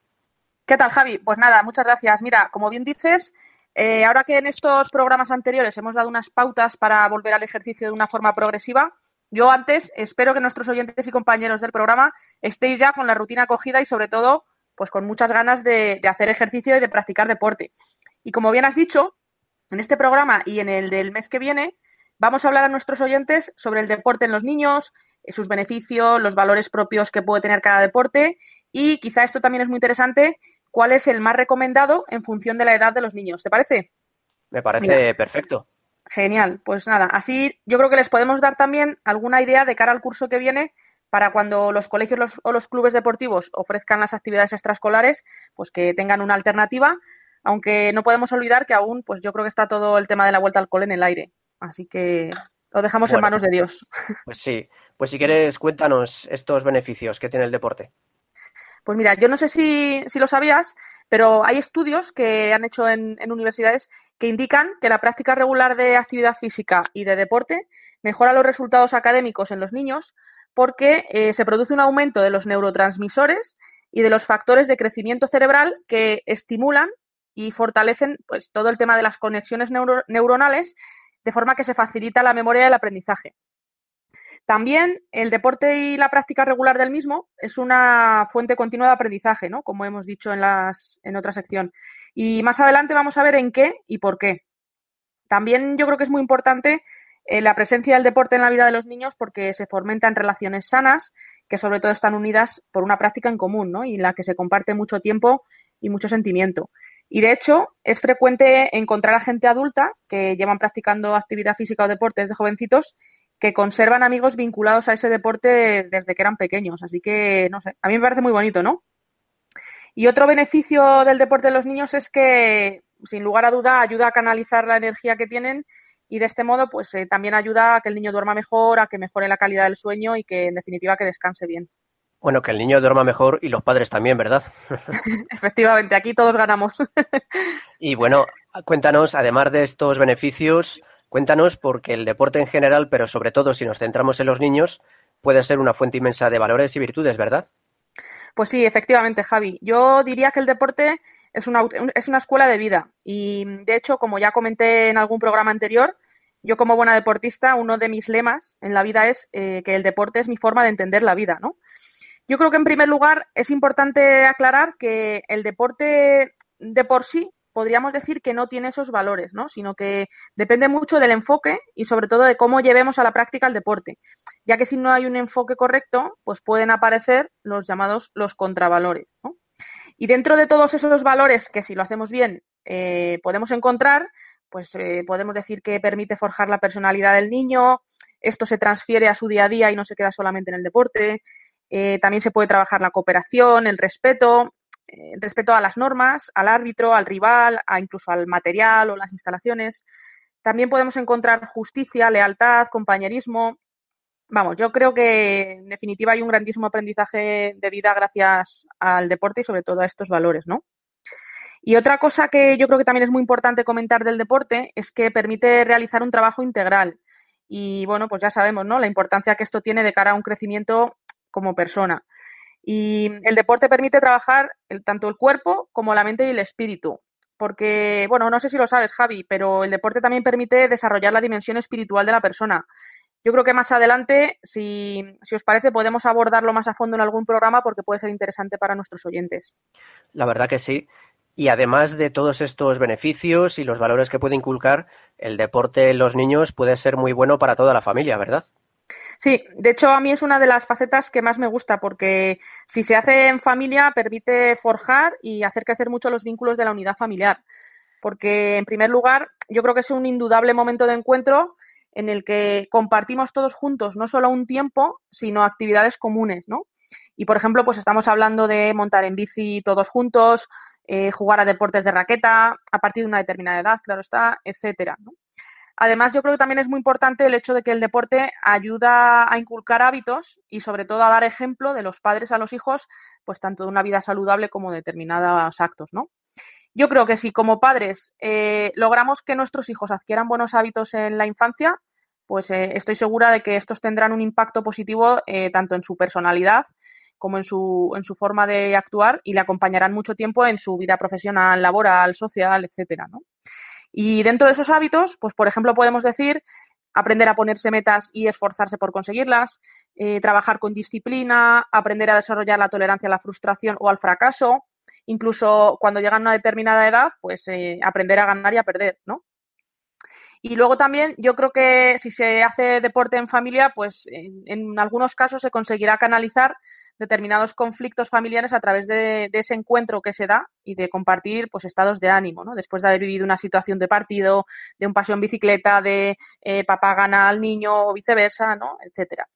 S3: ¿Qué tal, Javi? Pues nada, muchas gracias. Mira, como bien dices, eh, ahora que en estos programas anteriores hemos dado unas pautas para volver al ejercicio de una forma progresiva, yo antes espero que nuestros oyentes y compañeros del programa estéis ya con la rutina cogida y sobre todo, pues con muchas ganas de hacer ejercicio y de practicar deporte. Y como bien has dicho, en este programa y en el del mes que viene Vamos a hablar a nuestros oyentes sobre el deporte en los niños, eh, sus beneficios, los valores propios que puede tener cada deporte y quizá esto también es muy interesante, cuál es el más recomendado en función de la edad de los niños. ¿Te parece?
S2: Me parece perfecto.
S3: Genial, pues nada, así yo creo que les podemos dar también alguna idea de cara al curso que viene para cuando los colegios o los clubes deportivos ofrezcan las actividades extraescolares, pues que tengan una alternativa, aunque no podemos olvidar que aún, pues yo creo que está todo el tema de la vuelta al cole en el aire. Así que lo dejamos en manos de Dios.
S2: Pues sí, pues si quieres cuéntanos estos beneficios que tiene el deporte.
S3: Pues mira, yo no sé si, lo sabías, pero hay estudios que han hecho en, universidades que indican que la práctica regular de actividad física y de deporte mejora los resultados académicos en los niños porque eh, se produce un aumento de los neurotransmisores y de los factores de crecimiento cerebral que estimulan y fortalecen pues, todo el tema de las conexiones neuronales de forma que se facilita la memoria y el aprendizaje. También el deporte y la práctica regular del mismo es una fuente continua de aprendizaje, ¿no? Como hemos dicho en, las, en otra sección. Y más adelante vamos a ver en qué y por qué. También yo creo que es muy importante eh, la presencia del deporte en la vida de los niños porque se fomentan relaciones sanas que sobre todo están unidas por una práctica en común, ¿no? Y en la que se comparte mucho tiempo y mucho sentimiento. Y de hecho, es frecuente encontrar a gente adulta que llevan practicando actividad física o deportes de jovencitos que conservan amigos vinculados a ese deporte desde que eran pequeños. Así que, no sé, a mí me parece muy bonito, ¿no? Y otro beneficio del deporte de los niños es que, sin lugar a duda, ayuda a canalizar la energía que tienen y de este modo, pues eh, también ayuda a que el niño duerma mejor, a que mejore la calidad del sueño y que, en definitiva, que descanse bien.
S2: Bueno, que el niño duerma mejor y los padres también, ¿verdad? [laughs]
S3: Efectivamente, aquí todos ganamos.
S2: y bueno, cuéntanos, además de estos beneficios, cuéntanos porque el deporte en general, pero sobre todo si nos centramos en los niños, puede ser una fuente inmensa de valores y virtudes, ¿verdad?
S3: Pues sí, efectivamente, Javi. Yo diría que el deporte es una, es una escuela de vida y, de hecho, como ya comenté en algún programa anterior, yo como buena deportista, uno de mis lemas en la vida es eh, que el deporte es mi forma de entender la vida, ¿no? Yo creo que en primer lugar es importante aclarar que el deporte de por sí podríamos decir que no tiene esos valores, ¿no? Sino que depende mucho del enfoque y sobre todo de cómo llevemos a la práctica el deporte, ya que si no hay un enfoque correcto, pues pueden aparecer los llamados los contravalores. Y dentro de todos esos valores que si lo hacemos bien eh, podemos encontrar, pues eh, podemos decir que permite forjar la personalidad del niño, esto se transfiere a su día a día y no se queda solamente en el deporte. Eh, también se puede trabajar la cooperación, el respeto, eh, respeto a las normas, al árbitro, al rival, a incluso al material o las instalaciones. También podemos encontrar justicia, lealtad, compañerismo. Vamos, yo creo que en definitiva hay un grandísimo aprendizaje de vida gracias al deporte y sobre todo a estos valores, ¿no? Y otra cosa que yo creo que también es muy importante comentar del deporte es que permite realizar un trabajo integral. Y bueno, pues ya sabemos, ¿no? La importancia que esto tiene de cara a un crecimiento como persona. Y el deporte permite trabajar tanto el cuerpo como la mente y el espíritu. Porque, bueno, no sé si lo sabes, Javi, pero el deporte también permite desarrollar la dimensión espiritual de la persona. Yo creo que más adelante, si, si, os parece, podemos abordarlo más a fondo en algún programa porque puede ser interesante para nuestros oyentes.
S2: La verdad que sí. Y además de todos estos beneficios y los valores que puede inculcar, el deporte en los niños puede ser muy bueno para toda la familia, ¿verdad?
S3: Sí, de hecho a mí es una de las facetas que más me gusta porque si se hace en familia permite forjar y hacer crecer mucho los vínculos de la unidad familiar. Porque en primer lugar yo creo que es un indudable momento de encuentro en el que compartimos todos juntos no solo un tiempo, sino actividades comunes, ¿no? Y por ejemplo, pues estamos hablando de montar en bici todos juntos, eh, jugar a deportes de raqueta a partir de una determinada edad, claro está, etcétera. Además, yo creo que también es muy importante el hecho de que el deporte ayuda a inculcar hábitos y sobre todo a dar ejemplo de los padres a los hijos, pues tanto de una vida saludable como de determinados actos, ¿no? Yo creo que si como padres eh, logramos que nuestros hijos adquieran buenos hábitos en la infancia, pues eh, estoy segura de que estos tendrán un impacto positivo tanto en su personalidad como en su, en su forma de actuar y le acompañarán mucho tiempo en su vida profesional, laboral, social, etcétera, ¿no? Y dentro de esos hábitos, pues por ejemplo podemos decir aprender a ponerse metas y esforzarse por conseguirlas, eh, trabajar con disciplina, aprender a desarrollar la tolerancia a la frustración o al fracaso, incluso cuando llegan a una determinada edad, pues eh, aprender a ganar y a perder, ¿no? Y luego también yo creo que si se hace deporte en familia, pues en, en algunos casos se conseguirá canalizar determinados conflictos familiares a través de, ese encuentro que se da y de compartir pues estados de ánimo, ¿no? Después de haber vivido una situación de partido, de un paseo en bicicleta, de eh, papá gana al niño o viceversa, ¿no? Etcétera.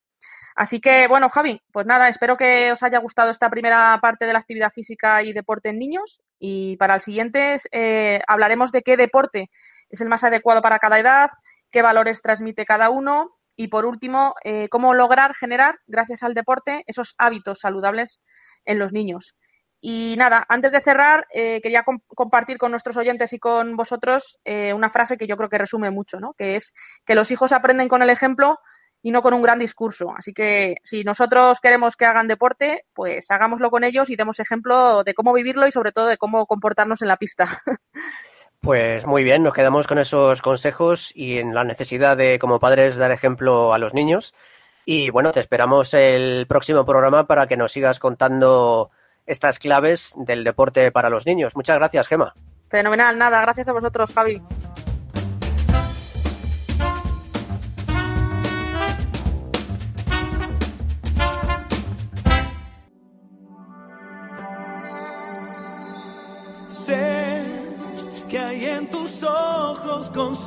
S3: Así que, bueno, Javi, pues nada, espero que os haya gustado esta primera parte de la actividad física y deporte en niños. Y para el siguiente eh, hablaremos de qué deporte es el más adecuado para cada edad, qué valores transmite cada uno y por último, eh, cómo lograr generar, gracias al deporte, esos hábitos saludables en los niños. Y nada, antes de cerrar, eh, quería compartir con nuestros oyentes y con vosotros eh, una frase que yo creo que resume mucho, ¿no? Que es que los hijos aprenden con el ejemplo y no con un gran discurso. Así que si nosotros queremos que hagan deporte, pues hagámoslo con ellos y demos ejemplo de cómo vivirlo y sobre todo de cómo comportarnos en la pista. [laughs]
S2: Pues muy bien, nos quedamos con esos consejos y en la necesidad de, como padres, dar ejemplo a los niños. Y bueno, te esperamos el próximo programa para que nos sigas contando estas claves del deporte para los niños. Muchas gracias, Gema.
S3: Fenomenal, nada, gracias a vosotros, Javi.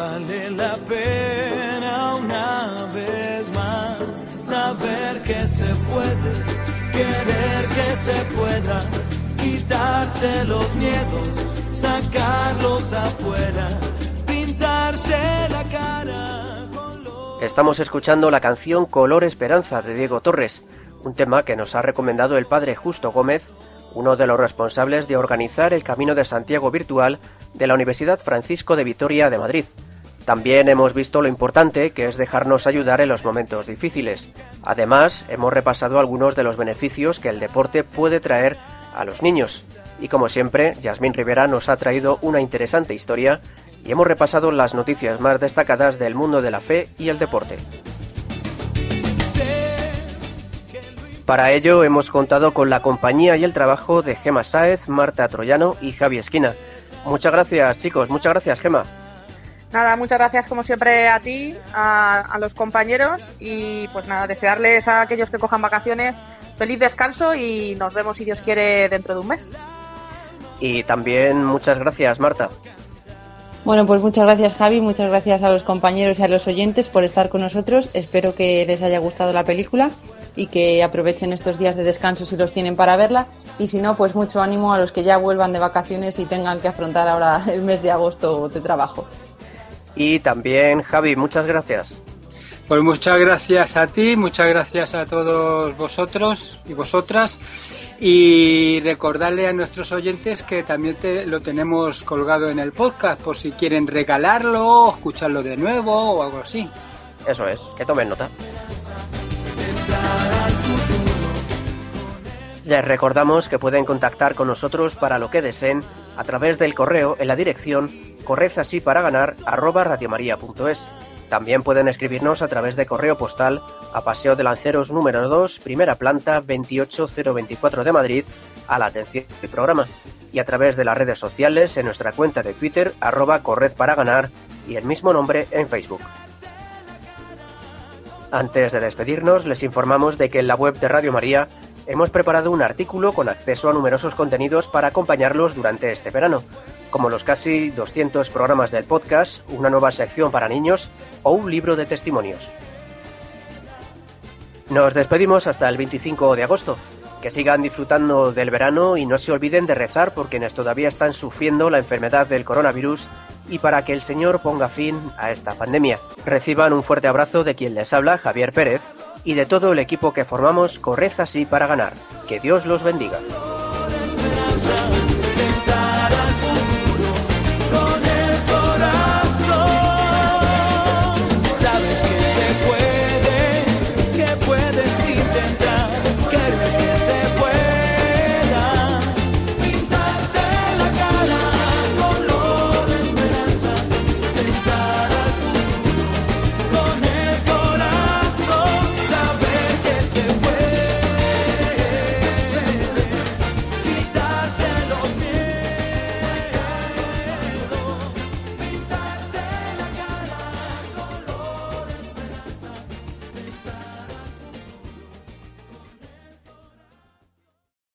S22: Vale la pena una vez más.
S2: Estamos escuchando la canción Color Esperanza de Diego Torres, un tema que nos ha recomendado el padre Justo Gómez uno de los responsables de organizar el Camino de Santiago virtual de la Universidad Francisco de Vitoria de Madrid. También hemos visto lo importante que es dejarnos ayudar en los momentos difíciles. Además, hemos repasado algunos de los beneficios que el deporte puede traer a los niños. Y como siempre, Yasmín Rivera nos ha traído una interesante historia y hemos repasado las noticias más destacadas del mundo de la fe y el deporte. Para ello hemos contado con la compañía y el trabajo de Gema Sáez, Marta Troyano y Javi Esquina. Muchas gracias chicos, muchas gracias Gema.
S3: Nada, muchas gracias como siempre a ti, a, a, los compañeros y pues nada, desearles a aquellos que cojan vacaciones feliz descanso y nos vemos si Dios quiere dentro de un mes.
S2: Y también muchas gracias Marta.
S4: Bueno, pues muchas gracias Javi, muchas gracias a los compañeros y a los oyentes por estar con nosotros. Espero que les haya gustado la película y que aprovechen estos días de descanso si los tienen para verla. Y si no, pues mucho ánimo a los que ya vuelvan de vacaciones y tengan que afrontar ahora el mes de agosto de trabajo.
S2: Y también Javi, muchas gracias.
S23: Pues muchas gracias a ti, muchas gracias a todos vosotros y vosotras. Y recordarle a nuestros oyentes que también te, lo tenemos colgado en el podcast por si quieren regalarlo, escucharlo de nuevo o algo así.
S2: Eso es, que tomen nota. Les recordamos que pueden contactar con nosotros para lo que deseen a través del correo en la dirección correzasíparaganar@radiomaria.es. También pueden escribirnos a través de correo postal a Paseo de Lanceros número 2, primera planta 28024 de Madrid, a la atención del programa. Y a través de las redes sociales en nuestra cuenta de Twitter, arroba Corred para ganar y el mismo nombre en Facebook. Antes de despedirnos, les informamos de que en la web de Radio María hemos preparado un artículo con acceso a numerosos contenidos para acompañarlos durante este verano, como los casi 200 programas del podcast, una nueva sección para niños o un libro de testimonios. Nos despedimos hasta el 25 de agosto. Que sigan disfrutando del verano y no se olviden de rezar por quienes todavía están sufriendo la enfermedad del coronavirus y para que el Señor ponga fin a esta pandemia. Reciban un fuerte abrazo de quien les habla, Javier Pérez, y de todo el equipo que formamos Corred así para ganar. Que Dios los bendiga.